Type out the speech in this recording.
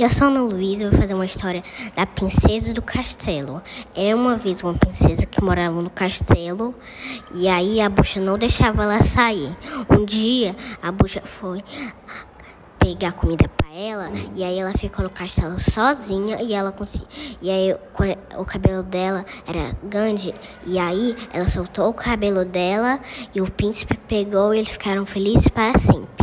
Eu sou Ana Luísa e vou fazer uma história da princesa do castelo. Era uma vez uma princesa que morava no castelo e aí a bucha não deixava ela sair. Um dia a bucha foi pegar comida para ela e aí ela ficou no castelo sozinha e ela conseguiu. E aí o cabelo dela era grande e aí ela soltou o cabelo dela e o príncipe pegou e eles ficaram felizes para sempre.